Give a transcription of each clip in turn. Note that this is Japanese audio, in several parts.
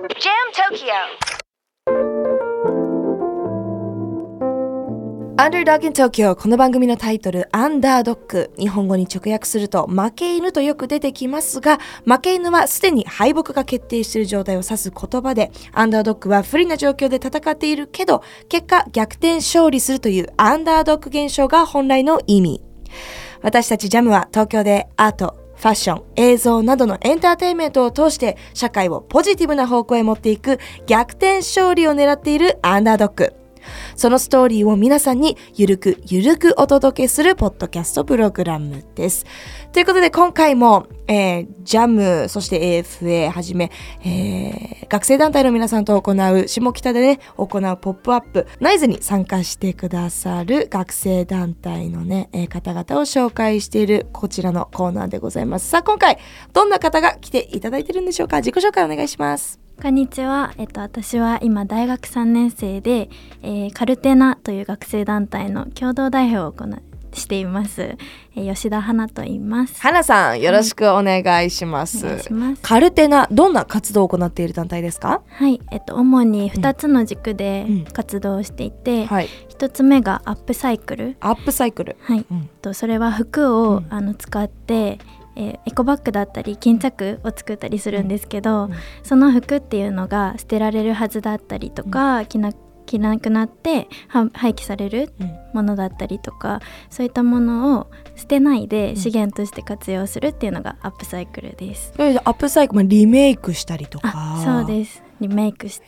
Tokyo. アンダードッグイン東京この番組のタイトルアンダードッグ日本語に直訳すると負け犬とよく出てきますが負け犬はすでに敗北が決定している状態を指す言葉でアンダードッグは不利な状況で戦っているけど結果逆転勝利するというアンダードッグ現象が本来の意味。私たちジャムは東京でアートファッション、映像などのエンターテインメントを通して社会をポジティブな方向へ持っていく逆転勝利を狙っているアンダードック。そのストーリーを皆さんにゆるくゆるくお届けするポッドキャストプログラムです。ということで今回も、えー、ジャム、そして AFA はじめ、えー、学生団体の皆さんと行う、下北でね、行うポップアップ、ナイズに参加してくださる学生団体のね、えー方々を紹介しているこちらのコーナーでございます。さあ今回、どんな方が来ていただいてるんでしょうか？自己紹介お願いします。こんにちは、えっと、私は今大学3年生で、えーカルテナという学生団体の共同代表を行いしています、えー吉田花と言います。花さん、よろしくお願いします。お願いします。カルテナ、どんな活動を行っている団体ですか？はい、えっと、主に2つの軸でうん。活動をしていて、はい。1つ目がアップサイクル、アップサイクル。はい。うん。えっとそれは服を、うん。あの使って、えーエコバッグだったり巾着を作ったりするんですけど、うんその服っていうのが捨てられるはずだったりとか、着な着なくなっては廃棄されるうんものだったりとかそういったものを捨てないでん。資源として活用するっていうのがアップサイクルです。アップサイクル、まあ、リメイクしたりとか。あそうです。リメイクして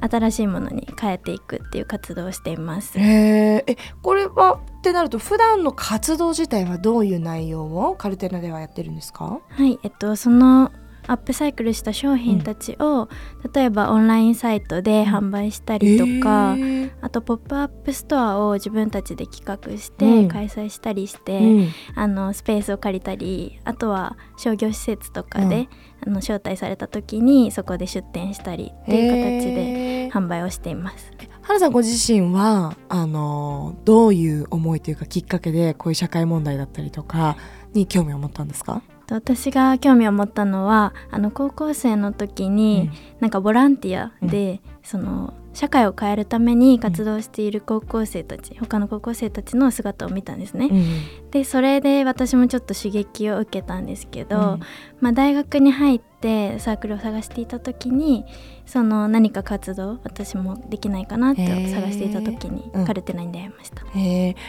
新しいものに変えていくっていう活動をしています。へーえこれはってなると普段の活動自体はどういう内容をカルテナではやってるんですか？はい、えっとそのアップサイクルした商品たちを、例えばオンラインサイトで販売したりとか、あとポップアップストアを自分たちで企画しうん。て開催したりして、うん。あのスペースを借りたりあとは商業施設とかで、あの招待された時にそこで出店したりっていう形で販売をしています。花さんご自身はあのどういう思いというかきっかけでこういう社会問題だったりとかに興味を持ったんですか、と私が興味を持ったのはあの高校生の時に、なんかボランティアで、その社会を変えるために活動している高校生たち、他の高校生たちの姿を見たんですね。うんでそれで私もちょっと刺激を受けたんですけど、うん。まあ、大学に入ってサークルを探していた時にその何か活動私もできないかなって探していた時にうん。カルテナに出会いました。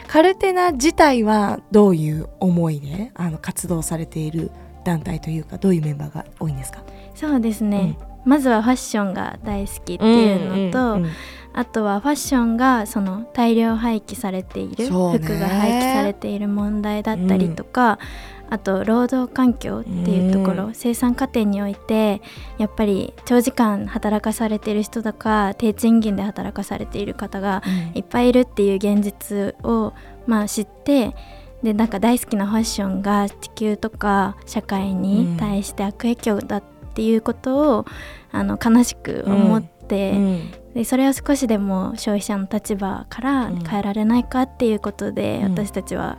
カルテナ自体はどういう思いであの活動されている団体というかどういうメンバーが多いんですか？そうですね、まずはファッションが大好きっていうのと、うんうんうんあとはファッションがその大量廃棄されている、服が廃棄されている問題だったりとか、あと労働環境っていうところ、うん。生産過程においてやっぱり長時間働かされている人とか低賃金で働かされている方がいっぱいいるっていう現実を、まあ、知ってでなんか大好きなファッションが地球とか社会に対して悪影響だっていうことを、あの悲しく思って。うんでそれを少しでも消費者の立場からうん変えられないかっていうことで、うん私たちは、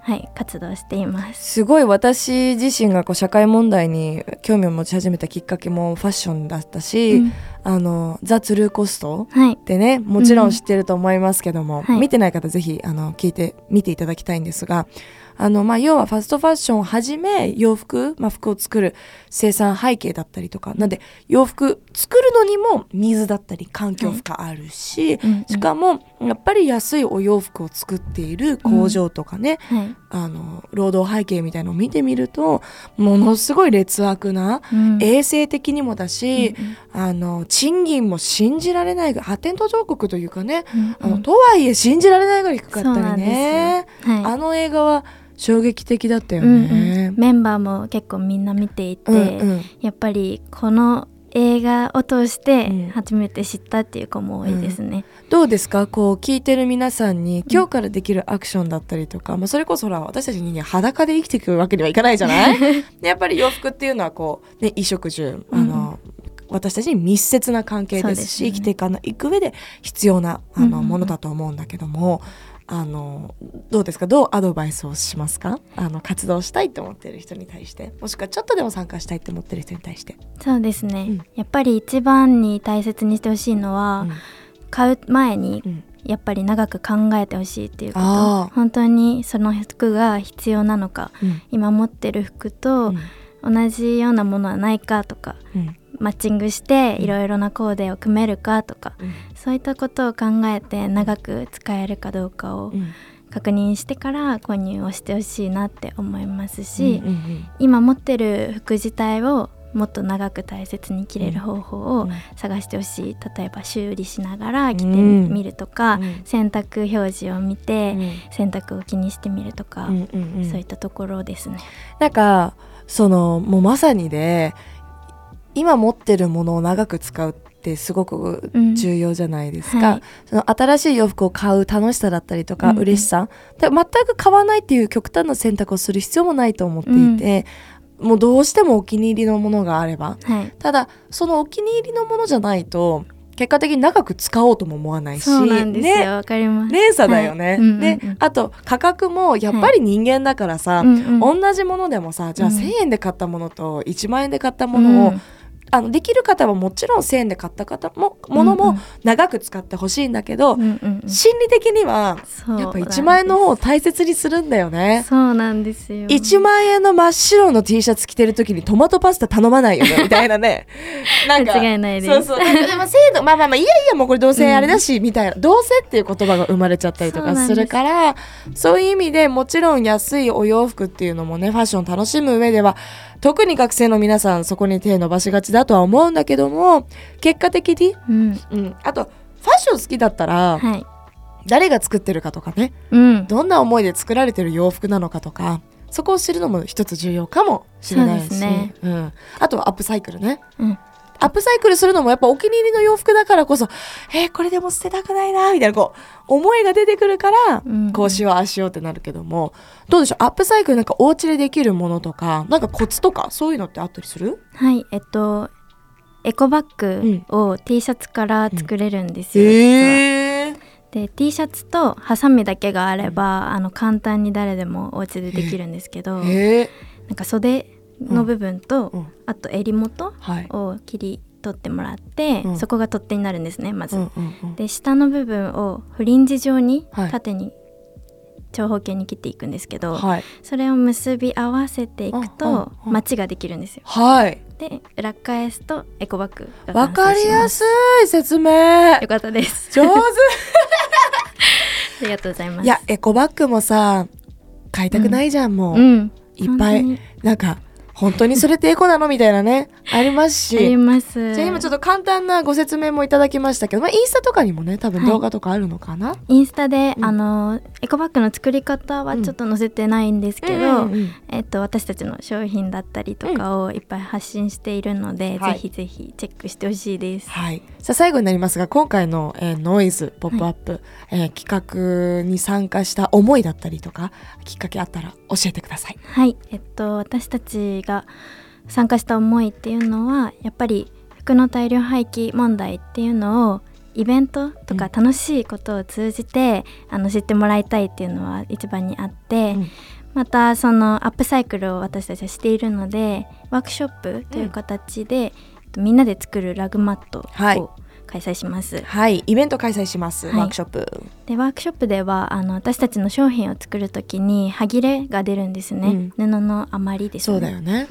はい、活動しています。すごい私自身がこう社会問題に興味を持ち始めたきっかけもファッションだったし、うんあのザ・ツルーコストはい、ってねもちろん知ってると思いますけども、はい。見てない方ぜひあの聞いて見ていただきたいんですがあの、まあ、要はファストファッションをはじめ洋服、まあ、服を作る生産背景だったりとかなんで洋服作るのにも水だったり環境負荷あるし、うんうん。しかもやっぱり安いお洋服を作っている工場とかね、はい。あの労働背景みたいのを見てみるとものすごい劣悪な、うん。衛生的にもだし、うん。あの賃金も信じられないぐらい発展途上国というかね、うんあのとはいえ信じられないぐらい低かったりね。はい。あの映画は衝撃的だったようんうん。ね。メンバーも結構みんな見ていて、うんうん。やっぱりこの映画を通してうん。初めて知ったっていう子も多いですね。どうですか？こう聞いてる皆さんに今日からできるアクションだったりとか、まあ、それこそほら私たち人間裸で生きていくわけにはいかないじゃない？でやっぱり洋服っていうのはこう、ね、衣食住あの、私たちに密接な関係です。しね。生きていかないく上で必要なあの、ものだと思うんだけどもあのどうですか？どうアドバイスをしますか？あの活動したいと思ってる人に対して。もしくはちょっとでも参加したいと思ってる人に対して。そうですね、うん。やっぱり一番に大切にしてほしいのは、うん。買う前にうん。やっぱり長く考えてほしいっていうこと。本当にその服が必要なのかうん。今持ってる服とうん。同じようなものはないかとかうんマッチングしてうん。いろいろなコーデを組めるかとかうん。そういったことを考えて長く使えるかどうかをうん。確認してから購入をしてほしいなって思いますし、うんうん今持ってる服自体をもっと長く大切に着れる方法をうん。探してほしい。例えば修理しながら着てうんみるとか、うん。洗濯表示を見て、うん。洗濯を気にしてみるとか、うんうんうん。そういったところですね。なんかそのもうまさにで今持ってるものを長く使うってすごくうん。重要じゃないですか、はい。その新しい洋服を買う楽しさだったりとか、うんうん。嬉しさ。で全く買わないっていう極端な選択をする必要もないと思っていて、もうどうしてもお気に入りのものがあれば。はい。ただそのお気に入りのものじゃないと結果的に長く使おうとも思わないしね。わかります。連鎖だよね、はい。うんうんうん。であと価格もやっぱり人間だからさ、うんうん同じものでもさじゃあうん。1,000円で買ったものと1万円で買ったものを、うんあのできる方はもちろん1,000円で買った方もものもうんうん。長く使ってほしいんだけど、うんうんうん。心理的にはやっぱ1万円の方を大切にするんだよね。そうなんですよ。1万円の真っ白の T シャツ着てる時にトマトパスタ頼まないよねみたいなね。なんか間違いないです。そうそう。でも制度まあまあまあいやいやもうこれどうせあれだし、みたいな どうせっていう言葉が生まれちゃったりとかするからそういう意味でもちろん安いお洋服っていうのもねファッション楽しむ上では特に学生の皆さんそこに手伸ばしがちだとは思うんだけども結果的に、うん、うん、あとファッション好きだったらはい、誰が作ってるかとかね。うん、どんな思いで作られてる洋服なのかとかそこを知るのも一つ重要かもしれないし、ね。うん、あとはアップサイクルね。うん、アップサイクルするのもやっぱお気に入りの洋服だからこそえーこれでも捨てたくないなみたいなこう思いが出てくるから、うん。こうしようああしようってなるけどもどうでしょう？アップサイクルなんかお家でできるものとかなんかコツとかそういうのってあったりする？はい、えっとエコバッグを T シャツから作れるんですよ。実は。へえで T シャツとハサミだけがあれば、あの簡単に誰でもお家でできるんですけど、へえなんか袖の部分と、うん。あと襟元はい。を切り取ってもらって、うん。そこが取っ手になるんですねまず。うんうんうん。で下の部分をフリンジ状にはい。縦に長方形に切っていくんですけど、はい。それを結び合わせていくとうんマチができるんですよ。はい。で裏返すとエコバッグがわかりやすすい説明。よかったです。上手。ありがとうございます。いやエコバッグもさ買いたくないじゃん、もう、うん、いっぱい。本なんか本当にそれってエコなの？みたいなね。あります当にありします。じゃあ今ちょっと簡単なご説明もいただきましたけど、まあ、インスタとかにもね多分はい。動画とかあるのかな、インスタで、うん。あのエコバッグの作り方はちょっと載せてないんですけど、うん。うんうんえっと、私たちの商品だったりとかをいっぱい発信しているので、はい。ぜひぜひチェックしてほしいです。はい、さあ最後になりますが今回の、えーノイズポップアップ、えー企画に参加した思いだったりとかきっかけあったら教えてください。はい、えっと私たちが参加した思いっていうのはやっぱり服の大量廃棄問題っていうのをイベントとか楽しいことを通じて、あの知ってもらいたいっていうのは一番にあって、うん。またそのアップサイクルを私たちはしているのでワークショップという形で、えっとみんなで作るラグマットはい。を開催します。はいイベント開催します、はい。ワークショップ。でワークショップではあの私たちの商品を作る時に歯切れが出るんですね、布の余りですそね。うだよね。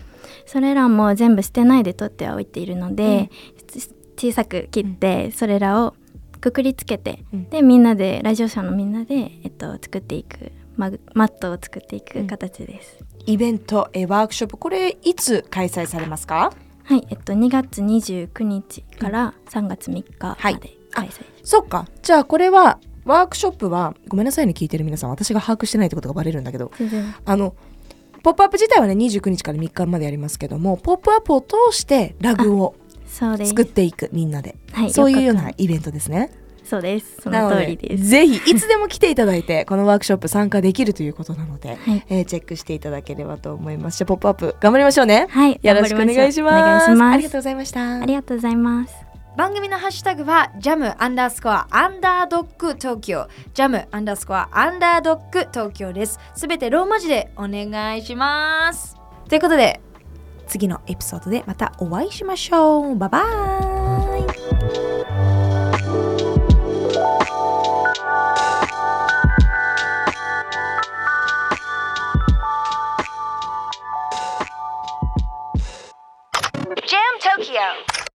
それらも全部捨てないで取ってはおいているので、つ小さく切ってそれらをくくりつけて、うん。でみんなでラジオ社のみんなで、えっと、作っていくマグマットを作っていく形です、イベント、えーワークショップこれいつ開催されますか？はいえっと2月29日から3月3日まはい。で開催、そっか。じゃあこれはワークショップはごめんなさいね聞いてる皆さん私が把握してないってことがバレるんだけど。あのポップアップ自体はね29日から3日までやりますけどもポップアップを通してラグを作っていくみんなで、はいそういうよう4日間なイベントですねそうです。その通りです。ぜひいつでも来ていただいて このワークショップ参加できるということなので、はい、えー、チェックしていただければと思います。じゃ「ポップアップ頑張りましょうね。はいよろしくお願いします。ありがとうございました。ありがとうございます。番組のハッシュタグはジャムアンダースコアアンダードッグ東京。ジャムアンダースコアアンダードッグ東京です。すべてローマ字でお願いします。ということで次のエピソードでまたお会いしましょう。バイバーイ。